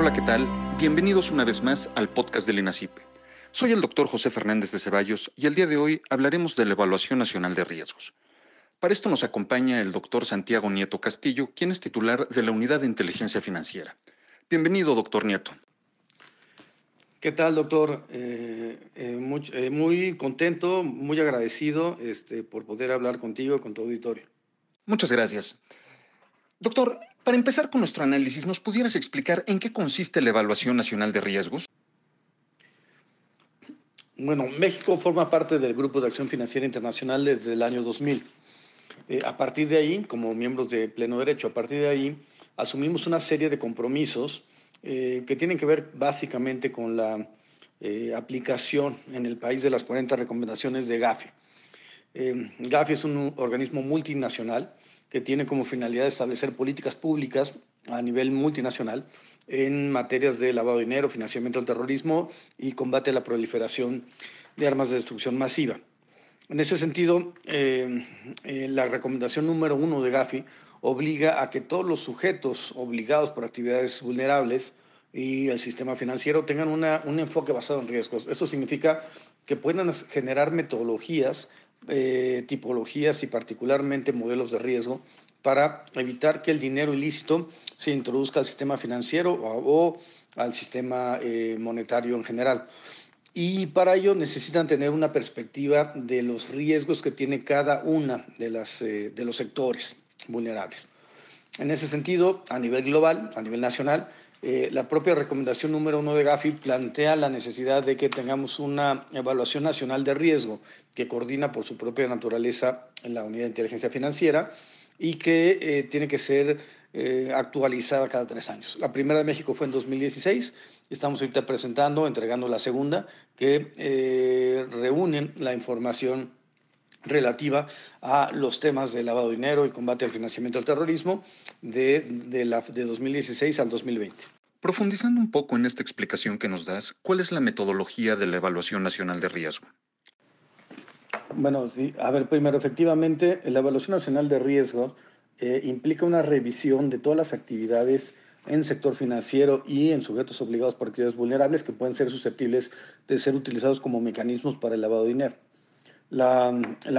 Hola, ¿qué tal? Bienvenidos una vez más al podcast del INACIP. Soy el doctor José Fernández de Ceballos y el día de hoy hablaremos de la Evaluación Nacional de Riesgos. Para esto nos acompaña el doctor Santiago Nieto Castillo, quien es titular de la Unidad de Inteligencia Financiera. Bienvenido, doctor Nieto. ¿Qué tal, doctor? Eh, eh, muy, eh, muy, contento, muy agradecido este, por poder hablar contigo y con tu auditorio. Muchas gracias. Doctor, para empezar con nuestro análisis, ¿nos pudieras explicar en qué consiste la Evaluación Nacional de Riesgos? Bueno, México forma parte del Grupo de Acción Financiera Internacional desde el año 2000. a partir de ahí, como miembros de pleno derecho, a partir de ahí, asumimos una serie de compromisos eh, que tienen que ver básicamente con la eh, aplicación en el país de las 40 recomendaciones de GAFI. Eh, GAFI es un organismo multinacional que tiene como finalidad establecer políticas públicas a nivel multinacional en materias de lavado de dinero, financiamiento del terrorismo y combate a la proliferación de armas de destrucción masiva. En ese sentido, la recomendación número uno de GAFI obliga a que todos los sujetos obligados por actividades vulnerables y el sistema financiero tengan un enfoque basado en riesgos. Eso significa que puedan generar metodologías, eh, tipologías y particularmente modelos de riesgo para evitar que el dinero ilícito se introduzca al sistema financiero o, al sistema eh, monetario en general. Y para ello necesitan tener una perspectiva de los riesgos que tiene cada una de, las, eh, de los sectores vulnerables. En ese sentido, a nivel global, a nivel nacional, eh, la propia recomendación número uno de Gafi plantea la necesidad de que tengamos una evaluación nacional de riesgo que coordina por su propia naturaleza en la unidad de inteligencia financiera y que eh, tiene que ser eh, actualizada cada tres años. La primera de México fue en 2016, estamos ahorita presentando, entregando la segunda, que reúnen la información relativa a los temas de lavado de dinero y combate al financiamiento del terrorismo de, de, la, de 2016 al 2020. Profundizando un poco en esta explicación que nos das, ¿cuál es la metodología de la Evaluación Nacional de Riesgo? Bueno, sí, a ver, primero, efectivamente, la Evaluación Nacional de Riesgo eh, implica una revisión de todas las actividades en sector financiero y en sujetos obligados por actividades vulnerables que pueden ser susceptibles de ser utilizados como mecanismos para el lavado de dinero. La,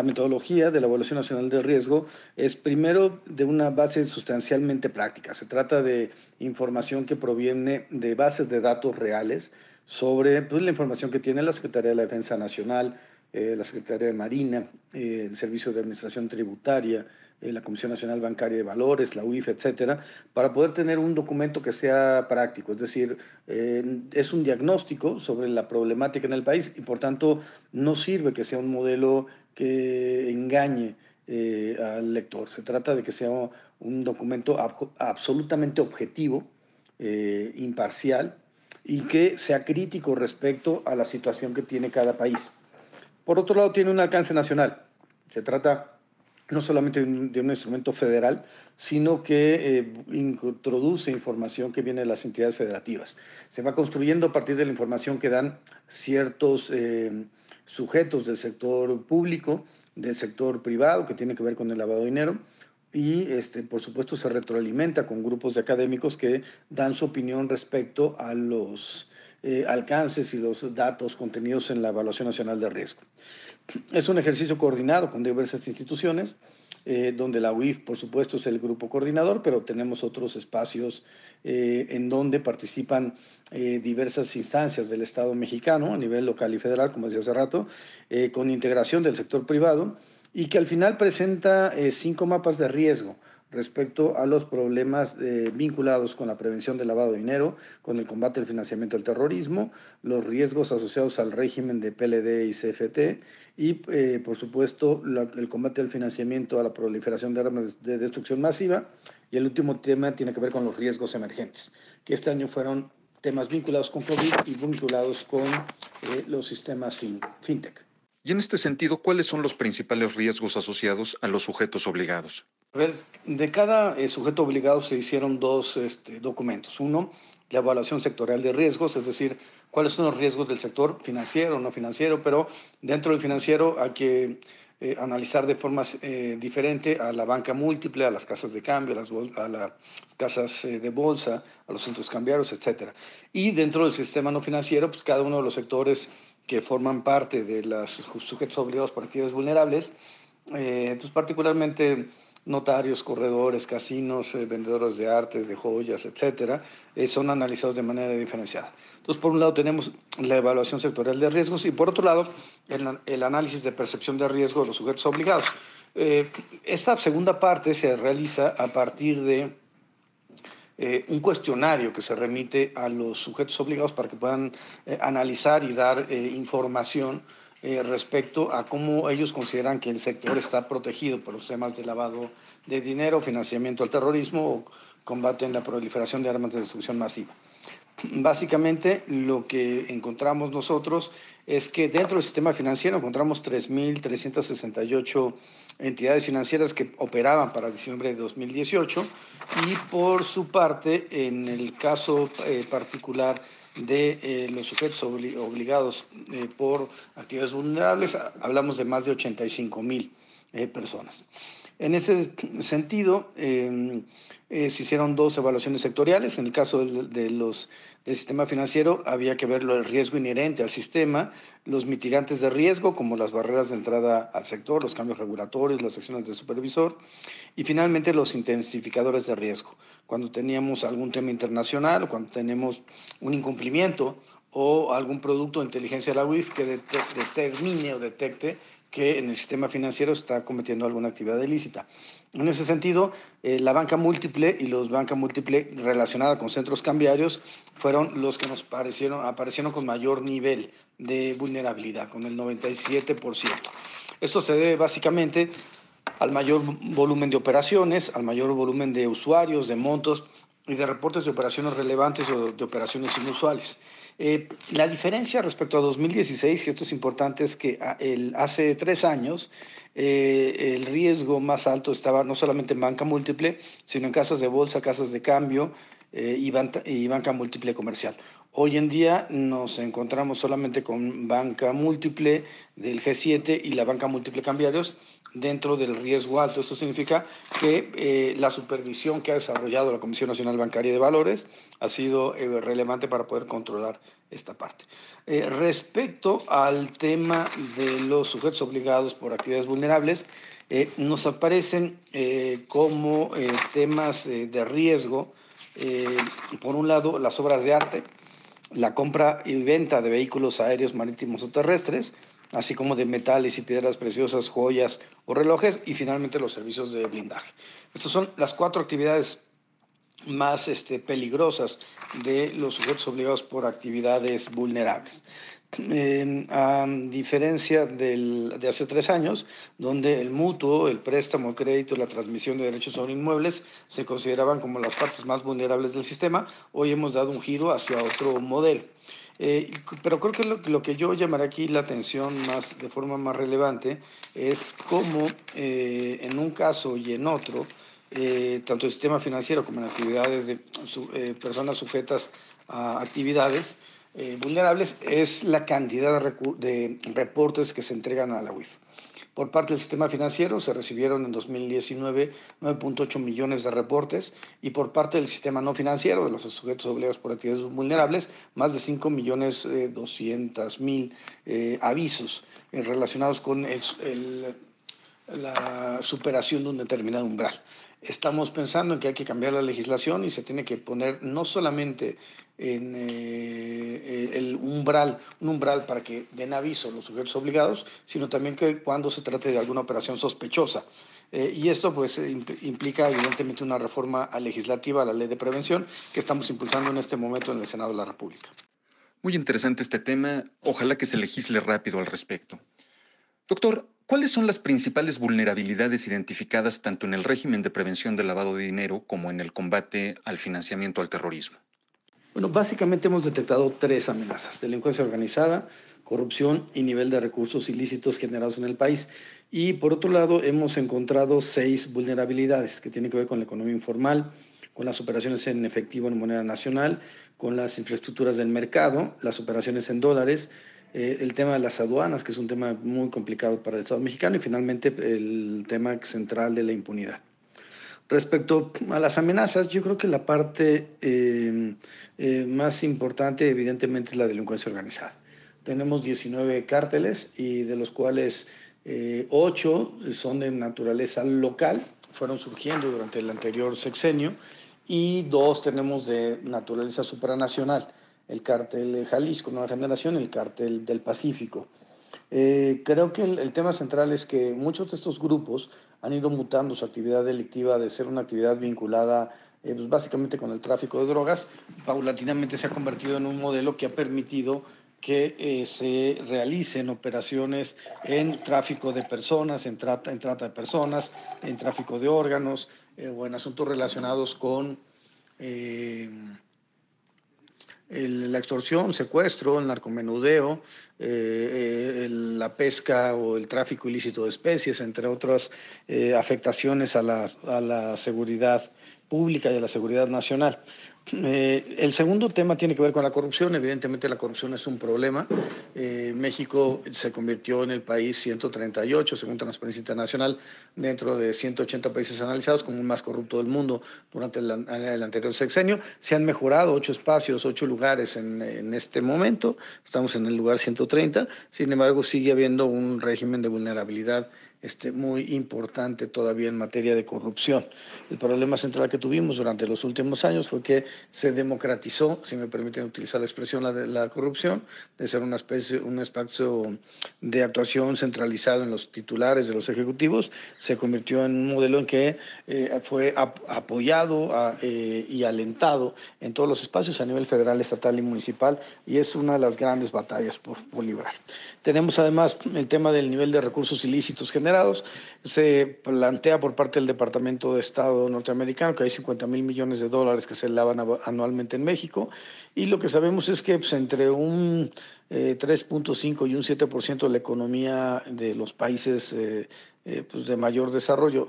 metodología de la Evaluación Nacional de Riesgo es primero de una base sustancialmente práctica. Se trata de información que proviene de bases de datos reales sobre pues, la información que tiene la Secretaría de la Defensa Nacional, eh, la Secretaría de Marina, eh, el Servicio de Administración Tributaria, eh, la Comisión Nacional Bancaria de Valores, la UIF, etcétera, para poder tener un documento que sea práctico. Es decir, eh, es un diagnóstico sobre la problemática en el país y por tanto no sirve que sea un modelo que engañe eh, al lector. Se trata de que sea un documento absolutamente objetivo, imparcial y que sea crítico respecto a la situación que tiene cada país. Por otro lado, tiene un alcance nacional. Se trata no solamente de un, instrumento federal, sino que eh, introduce información que viene de las entidades federativas. Se va construyendo a partir de la información que dan ciertos eh, sujetos del sector público, del sector privado, que tiene que ver con el lavado de dinero, y este, por supuesto se retroalimenta con grupos de académicos que dan su opinión respecto a los eh, alcances y los datos contenidos en la Evaluación Nacional de Riesgo. Es un ejercicio coordinado con diversas instituciones, eh, donde la UIF, por supuesto, es el grupo coordinador, pero tenemos otros espacios eh, en donde participan diversas instancias del Estado mexicano a nivel local y federal, como decía hace rato, con integración del sector privado y que al final presenta cinco mapas de riesgo respecto a los problemas eh, vinculados con la prevención del lavado de dinero, con el combate al financiamiento del terrorismo, los riesgos asociados al régimen de PLD y CFT y, eh, por supuesto, el combate al financiamiento a la proliferación de armas de destrucción masiva. Y el último tema tiene que ver con los riesgos emergentes, que este año fueron temas vinculados con COVID y vinculados con eh, los sistemas fintech. Y en este sentido, ¿cuáles son los principales riesgos asociados a los sujetos obligados? De cada eh, sujeto obligado se hicieron dos este, documentos. Uno, la evaluación sectorial de riesgos, es decir, cuáles son los riesgos del sector financiero, no financiero, pero dentro del financiero hay que eh, analizar de forma eh, diferente a la banca múltiple, a las casas de cambio, a las, casas de bolsa, a los centros cambiarios, etc. Y dentro del sistema no financiero, pues cada uno de los sectores que forman parte de los sujetos obligados por actividades vulnerables, pues particularmente notarios, corredores, casinos, eh, vendedores de arte, de joyas, etcétera, eh, son analizados de manera diferenciada. Entonces, por un lado tenemos la evaluación sectorial de riesgos y por otro lado el, análisis de percepción de riesgo de los sujetos obligados. Eh, esta segunda parte se realiza a partir de un cuestionario que se remite a los sujetos obligados para que puedan analizar y dar información eh, respecto a cómo ellos consideran que el sector está protegido por los temas de lavado de dinero, financiamiento al terrorismo o combate en la proliferación de armas de destrucción masiva. Básicamente lo que encontramos nosotros es que dentro del sistema financiero encontramos 3.368 entidades financieras que operaban para diciembre de 2018 y por su parte, en el caso eh, particular de eh, los sujetos obligados eh, por actividades vulnerables, hablamos de más de 85 mil eh, personas. En ese sentido, em, se hicieron dos evaluaciones sectoriales. En el caso de, los, del sistema financiero, había que ver el riesgo inherente al sistema, los mitigantes de riesgo, como las barreras de entrada al sector, los cambios regulatorios, las acciones de supervisor, y finalmente los intensificadores de riesgo, cuando teníamos algún tema internacional cuando tenemos un incumplimiento o algún producto de inteligencia de la UIF que determine o detecte que en el sistema financiero está cometiendo alguna actividad ilícita. En ese sentido, eh, la banca múltiple y los banca múltiple relacionada con centros cambiarios fueron los que nos parecieron, aparecieron con mayor nivel de vulnerabilidad, con el 97%. Esto se debe básicamente al mayor volumen de operaciones, al mayor volumen de usuarios, de montos y de reportes de operaciones relevantes o de operaciones inusuales. Eh, la diferencia respecto a 2016, y esto es importante, es que ah, hace tres años eh, el riesgo más alto estaba no solamente en banca múltiple, sino en casas de bolsa, casas de cambio eh, y, y banca múltiple comercial. Hoy en día nos encontramos solamente con banca múltiple del G7 y la banca múltiple cambiarios dentro del riesgo alto. Esto significa que eh, la supervisión que ha desarrollado la Comisión Nacional Bancaria de Valores ha sido eh, relevante para poder controlar esta parte. Eh, respecto al tema de los sujetos obligados por actividades vulnerables, nos aparecen como temas de riesgo, por un lado, las obras de arte, la compra y venta de vehículos aéreos, marítimos o terrestres, así como de metales y piedras preciosas, joyas o relojes, y finalmente los servicios de blindaje. Estas son las cuatro actividades más este, peligrosas de los sujetos obligados por actividades vulnerables. a diferencia de hace tres años, donde el mutuo, el préstamo, el crédito la transmisión de derechos sobre inmuebles se consideraban como las partes más vulnerables del sistema, hoy hemos dado un giro hacia otro modelo. Eh, pero creo que lo, que yo llamaré aquí la atención más, de forma más relevante es cómo eh, en un caso y en otro, eh, tanto el sistema financiero como en actividades de personas sujetas a actividades vulnerables, es la cantidad de, de reportes que se entregan a la UIF. Por parte del sistema financiero se recibieron en 2019 9.8 millones de reportes y por parte del sistema no financiero, de los sujetos obligados por actividades vulnerables, más de 5 millones 200 eh, mil eh, avisos eh, relacionados con la superación de un determinado umbral. Estamos pensando en que hay que cambiar la legislación y se tiene que poner no solamente en eh, el umbral, un umbral para que den aviso los sujetos obligados, sino también que cuando se trate de alguna operación sospechosa. Eh, y esto pues implica evidentemente una reforma legislativa a la ley de prevención que estamos impulsando en este momento en el Senado de la República. Muy interesante este tema. Ojalá que se legisle rápido al respecto. Doctor, ¿cuáles son las principales vulnerabilidades identificadas tanto en el régimen de prevención del lavado de dinero como en el combate al financiamiento al terrorismo? Bueno, básicamente hemos detectado tres amenazas, delincuencia organizada, corrupción y nivel de recursos ilícitos generados en el país. Y por otro lado, hemos encontrado seis vulnerabilidades que tienen que ver con la economía informal, con las operaciones en efectivo en moneda nacional, con las infraestructuras del mercado, las operaciones en dólares, eh, el tema de las aduanas, que es un tema muy complicado para el Estado mexicano, y finalmente el tema central de la impunidad. Respecto a las amenazas, yo creo que la parte eh, eh, más importante evidentemente es la delincuencia organizada. Tenemos 19 cárteles y de los cuales 8 son de naturaleza local, fueron surgiendo durante el anterior sexenio, y dos tenemos de naturaleza supranacional el cártel Jalisco Nueva Generación, el cártel del Pacífico. Eh, creo que el, tema central es que muchos de estos grupos han ido mutando su actividad delictiva de ser una actividad vinculada eh, pues, básicamente con el tráfico de drogas, paulatinamente se ha convertido en un modelo que ha permitido que eh, se realicen operaciones en tráfico de personas, en trata, en trata de personas, en tráfico de órganos o en asuntos relacionados con la extorsión, secuestro, el narcomenudeo, eh, eh, la pesca o el tráfico ilícito de especies, entre otras eh, afectaciones a la, a la seguridad pública y a la seguridad nacional. Eh, el segundo tema tiene que ver con la corrupción. Evidentemente la corrupción es un problema. Eh, México se convirtió en el país 138, según Transparencia Internacional, dentro de 180 países analizados como el más corrupto del mundo durante el, anterior sexenio. Se han mejorado ocho espacios, ocho lugares en, en este momento. Estamos en el lugar 130. Sin embargo, sigue habiendo un régimen de vulnerabilidad este, muy importante todavía en materia de corrupción. El problema central que tuvimos durante los últimos años fue que se democratizó, si me permiten utilizar la expresión, la, de la corrupción, de ser una especie, un espacio de actuación centralizado en los titulares de los ejecutivos, se convirtió en un modelo en que eh, fue apoyado eh, y alentado en todos los espacios a nivel federal, estatal y municipal, y es una de las grandes batallas por, por librar. Tenemos además el tema del nivel de recursos ilícitos generados se plantea por parte del Departamento de Estado norteamericano que hay 50 mil millones de dólares que se lavan anualmente en México y lo que sabemos es que pues, entre un 3.5 eh, y un 7% de la economía de los países eh, eh, pues de mayor desarrollo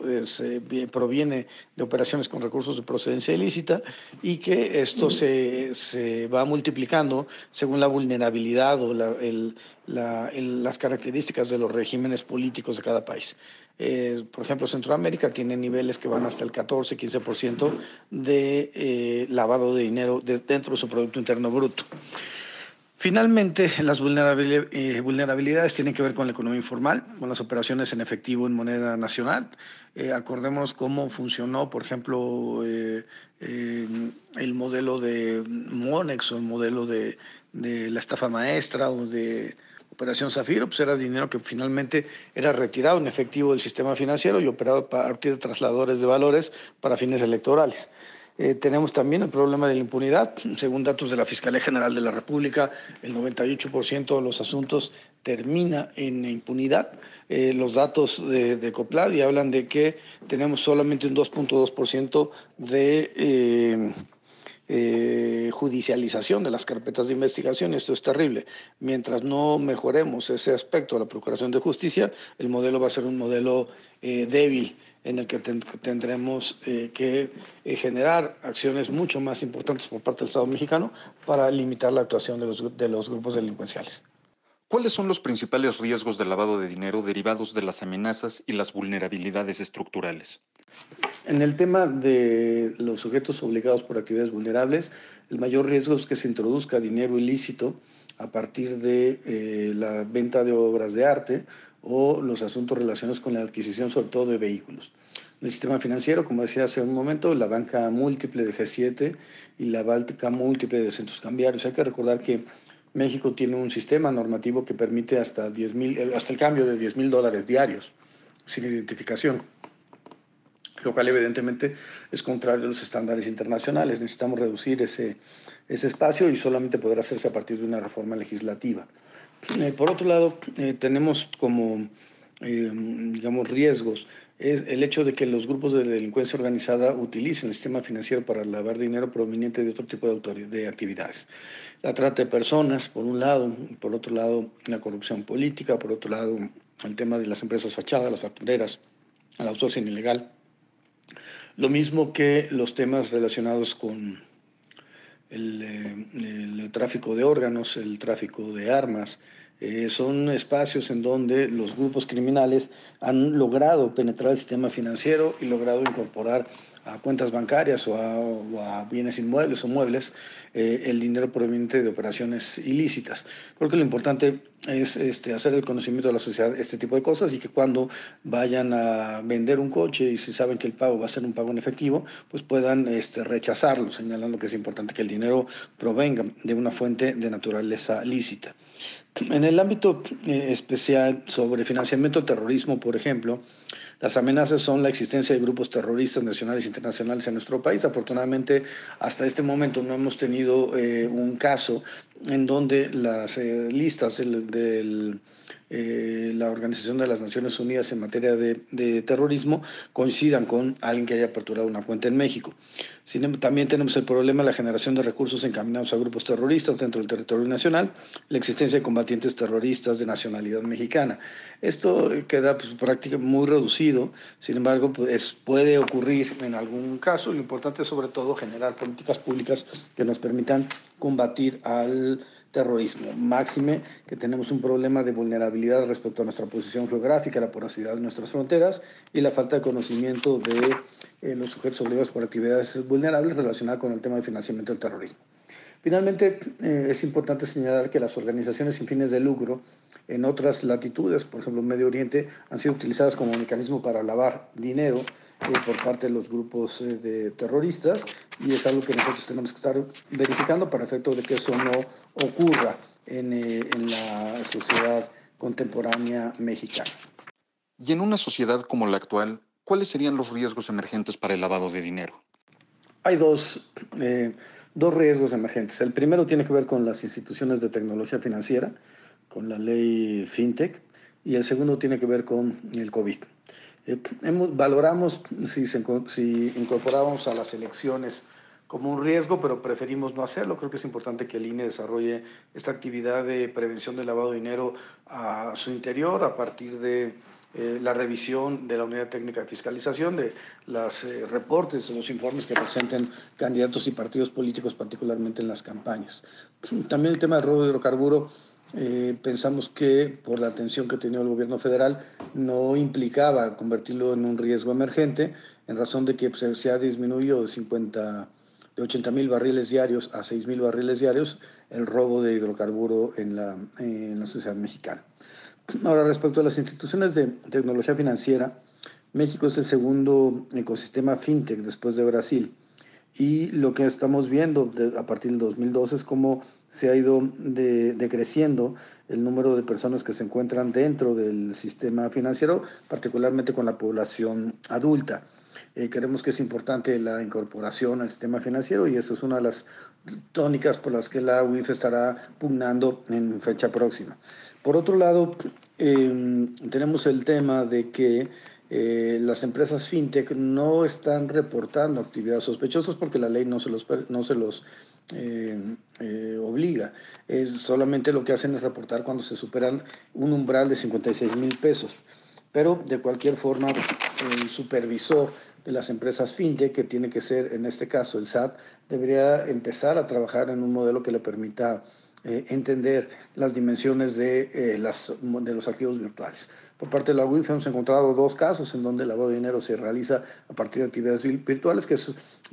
proviene de operaciones con recursos de procedencia ilícita y que esto se, se va multiplicando según la vulnerabilidad o la, el, las características de los regímenes políticos de cada país. por ejemplo, Centroamérica tiene niveles que van hasta el 14-15% de lavado de dinero dentro de su Producto Interno Bruto. Finalmente, las eh, vulnerabilidades tienen que ver con la economía informal, con las operaciones en efectivo en moneda nacional. Eh, acordemos cómo funcionó, por ejemplo, eh, el modelo de Monex o el modelo de, la estafa maestra o de Operación Zafiro, pues era dinero que finalmente era retirado en efectivo del sistema financiero y operado a partir de trasladadores de valores para fines electorales. Eh, tenemos también el problema de la impunidad. Según datos de la Fiscalía General de la República, el 98% de los asuntos termina en impunidad. Eh, los datos de, de, hablan de que tenemos solamente un 2.2% de eh, judicialización de las carpetas de investigación. Esto es terrible. Mientras no mejoremos ese aspecto de la Procuración de Justicia, el modelo va a ser un modelo débil en el que tendremos eh, que eh, generar acciones mucho más importantes por parte del Estado mexicano para limitar la actuación de los, de los grupos delincuenciales. ¿Cuáles son los principales riesgos de lavado de dinero derivados de las amenazas y las vulnerabilidades estructurales? En el tema de los sujetos obligados por actividades vulnerables, el mayor riesgo es que se introduzca dinero ilícito a partir de eh, la venta de obras de arte o los asuntos relacionados con la adquisición sobre todo de vehículos. El sistema financiero, como decía hace un momento, la banca múltiple de G7 y la báltica múltiple de centros cambiarios. Hay que recordar que México tiene un sistema normativo que permite hasta, 10 eh, hasta el cambio de 10 mil dólares diarios sin identificación, lo cual evidentemente es contrario a los estándares internacionales. Necesitamos reducir ese, ese espacio y solamente podrá hacerse a partir de una reforma legislativa. Eh, por otro lado, eh, tenemos como, eh, digamos, riesgos es el hecho de que los grupos de delincuencia organizada utilicen el sistema financiero para lavar dinero proveniente de otro tipo de, de actividades. La trata de personas, por un lado, por otro lado, la corrupción política, por otro lado, el tema de las empresas fachadas, las factureras, el outsourcing ilegal. Lo mismo que los temas relacionados con el, tráfico de órganos, el tráfico de armas, Eh, son espacios en donde los grupos criminales han logrado penetrar el sistema financiero y logrado incorporar a cuentas bancarias o a, bienes inmuebles o muebles eh, el dinero proveniente de operaciones ilícitas. Creo que lo importante es este, hacer el conocimiento de la sociedad este tipo de cosas y que cuando vayan a vender un coche y si saben que el pago va a ser un pago en efectivo, pues puedan este, rechazarlo, señalando que es importante que el dinero provenga de una fuente de naturaleza lícita. En el ámbito eh, especial sobre financiamiento terrorismo, por ejemplo, las amenazas son la existencia de grupos terroristas nacionales e internacionales en nuestro país. Afortunadamente, hasta este momento no hemos tenido eh, un caso en donde las eh, listas del eh, la Organización de las Naciones Unidas en materia de, terrorismo coincidan con alguien que haya aperturado una cuenta en México. Em, también tenemos el problema de la generación de recursos encaminados a grupos terroristas dentro del territorio nacional, la existencia de combatientes terroristas de nacionalidad mexicana. Esto queda pues, prácticamente muy reducido, sin embargo, pues, puede ocurrir en algún caso. Lo importante es sobre todo generar políticas públicas que nos permitan combatir al terrorismo. Máxime que tenemos un problema de vulnerabilidad respecto a nuestra posición geográfica, la porosidad de nuestras fronteras y la falta de conocimiento de eh, los sujetos obligados por actividades vulnerables relacionadas con el tema de financiamiento del terrorismo. Finalmente, eh, es importante señalar que las organizaciones sin fines de lucro en otras latitudes, por ejemplo en Medio Oriente, han sido utilizadas como mecanismo para lavar dinero eh, por parte de los grupos eh, de terroristas y es algo que nosotros tenemos que estar verificando para efecto de que eso no ocurra en, eh, en la sociedad contemporánea mexicana. Y en una sociedad como la actual, ¿cuáles serían los riesgos emergentes para el lavado de dinero? Hay dos, dos riesgos emergentes. El primero tiene que ver con las instituciones de tecnología financiera, con la ley FinTech, y el segundo tiene que ver con el COVID. Eh, valoramos si, incorporamos a las elecciones como un riesgo, pero preferimos no hacerlo. Creo que es importante que el INE desarrolle esta actividad de prevención del lavado de dinero a su interior a partir de eh, la revisión de la Unidad Técnica de Fiscalización, de los eh, reportes, los informes que presenten candidatos y partidos políticos, particularmente en las campañas. También el tema del robo de hidrocarburo eh, pensamos que por la atención que tenía el gobierno federal no implicaba convertirlo en un riesgo emergente, en razón de que pues, se ha disminuido de 50 de 80 mil barriles diarios a 6 mil barriles diarios el robo de hidrocarburo en la, en la sociedad mexicana. Ahora, respecto a las instituciones de tecnología financiera, México es el segundo ecosistema fintech después de Brasil. Y lo que estamos viendo a partir del 2012 es cómo se ha ido decreciendo el número de personas que se encuentran dentro del sistema financiero, particularmente con la población adulta. Eh, creemos que es importante la incorporación al sistema financiero y eso es una de las tónicas por las que la UIF estará pugnando en fecha próxima. Por otro lado, em, tenemos el tema de que eh, las empresas fintech no están reportando actividades sospechosas porque la ley no se los, no se los eh, eh, obliga. Es, solamente lo que hacen es reportar cuando se superan un umbral de 56 mil pesos. Pero de cualquier forma, el supervisor de las empresas fintech, que tiene que ser en este caso el SAT, debería empezar a trabajar en un modelo que le permita entender las dimensiones de, las, de los activos virtuales. Por parte de la UIF hemos encontrado dos casos en donde el lavado de dinero se realiza a partir de actividades virtuales que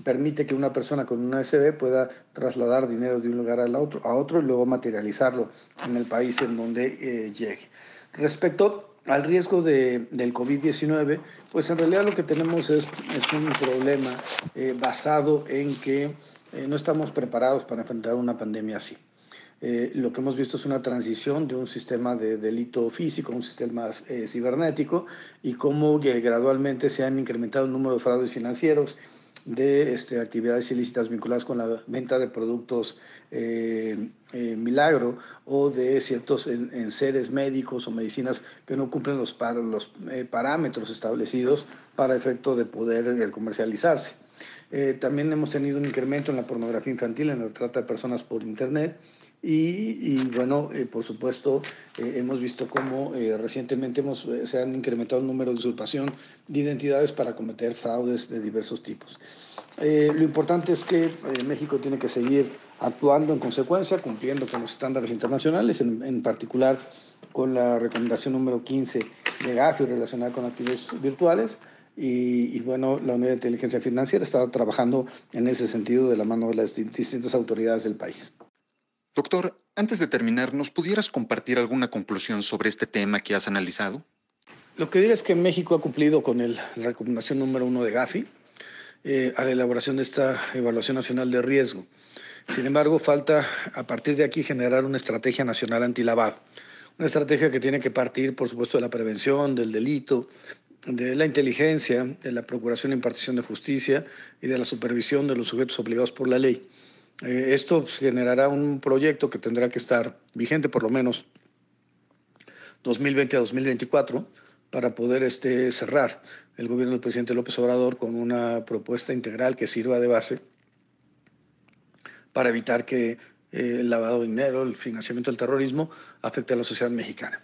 permite que una persona con una SB pueda trasladar dinero de un lugar a otro, a otro y luego materializarlo en el país en donde eh, llegue. Respecto al riesgo de, del COVID-19, pues en realidad lo que tenemos es, es un problema eh, basado en que eh, no estamos preparados para enfrentar una pandemia así. Eh, lo que hemos visto es una transición de un sistema de delito físico a un sistema eh, cibernético y cómo gradualmente se han incrementado el número de fraudes financieros, de este, actividades ilícitas vinculadas con la venta de productos eh, milagro o de ciertos en, seres médicos o medicinas que no cumplen los, los parámetros establecidos para efecto de poder comercializarse. también hemos tenido un incremento en la pornografía infantil, en la trata de personas por Internet Y, bueno, eh, por supuesto, eh, hemos visto cómo eh, recientemente hemos, se han incrementado el número de usurpación de identidades para cometer fraudes de diversos tipos. lo importante es que México tiene que seguir actuando en consecuencia, cumpliendo con los estándares internacionales, en, particular con la recomendación número 15 de GAFI relacionada con activos virtuales. Y, y, bueno, la Unidad de Inteligencia Financiera está trabajando en ese sentido de la mano de las distintas autoridades del país. Doctor, antes de terminar, ¿nos pudieras compartir alguna conclusión sobre este tema que has analizado? Lo que diría es que México ha cumplido con el, la recomendación número uno de GAFI eh, a la elaboración de esta evaluación nacional de riesgo. Sin embargo, falta a partir de aquí generar una estrategia nacional antilavado. Una estrategia que tiene que partir, por supuesto, de la prevención, del delito, de la inteligencia, de la procuración e impartición de justicia y de la supervisión de los sujetos obligados por la ley. Eh, esto generará un proyecto que tendrá que estar vigente por lo menos 2020 a 2024 para poder este, cerrar el gobierno del presidente López Obrador con una propuesta integral que sirva de base para evitar que eh, el lavado de dinero, el financiamiento del terrorismo afecte a la sociedad mexicana.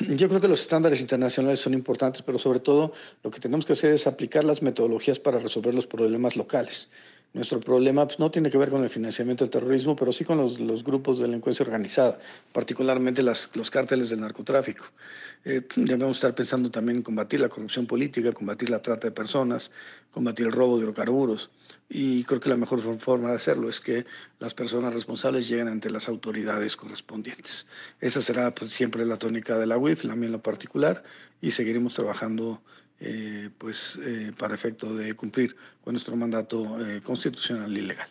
Yo creo que los estándares internacionales son importantes, pero sobre todo lo que tenemos que hacer es aplicar las metodologías para resolver los problemas locales. Nuestro problema pues, no tiene que ver con el financiamiento del terrorismo, pero sí con los, los grupos de delincuencia organizada, particularmente las, los cárteles del narcotráfico. Eh, debemos estar pensando también en combatir la corrupción política, combatir la trata de personas, combatir el robo de hidrocarburos. Y creo que la mejor forma de hacerlo es que las personas responsables lleguen ante las autoridades correspondientes. Esa será pues, siempre la tónica de la UIF, la mía en lo particular, y seguiremos trabajando eh, pues, eh, para efecto de cumplir con nuestro mandato eh, constitucional y legal.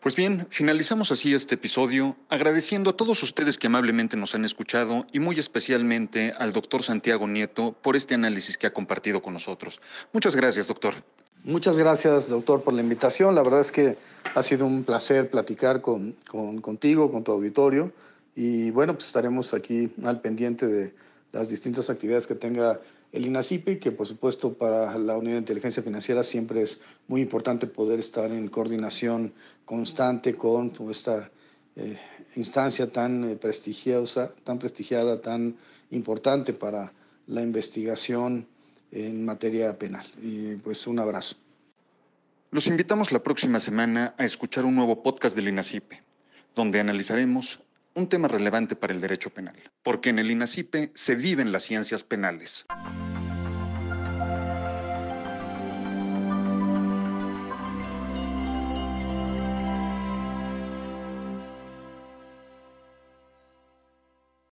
Pues bien, finalizamos así este episodio agradeciendo a todos ustedes que amablemente nos han escuchado y muy especialmente al doctor Santiago Nieto por este análisis que ha compartido con nosotros. Muchas gracias, doctor. Muchas gracias, doctor, por la invitación. La verdad es que ha sido un placer platicar con, con, contigo, con tu auditorio. Y bueno, pues estaremos aquí al pendiente de las distintas actividades que tenga el INACIPI, que por supuesto para la Unidad de Inteligencia Financiera siempre es muy importante poder estar en coordinación constante con esta eh, instancia tan eh, prestigiosa, tan prestigiada, tan importante para la investigación en materia penal. Y pues un abrazo. Los invitamos la próxima semana a escuchar un nuevo podcast del INACIPE, donde analizaremos un tema relevante para el derecho penal, porque en el INACIPE se viven las ciencias penales.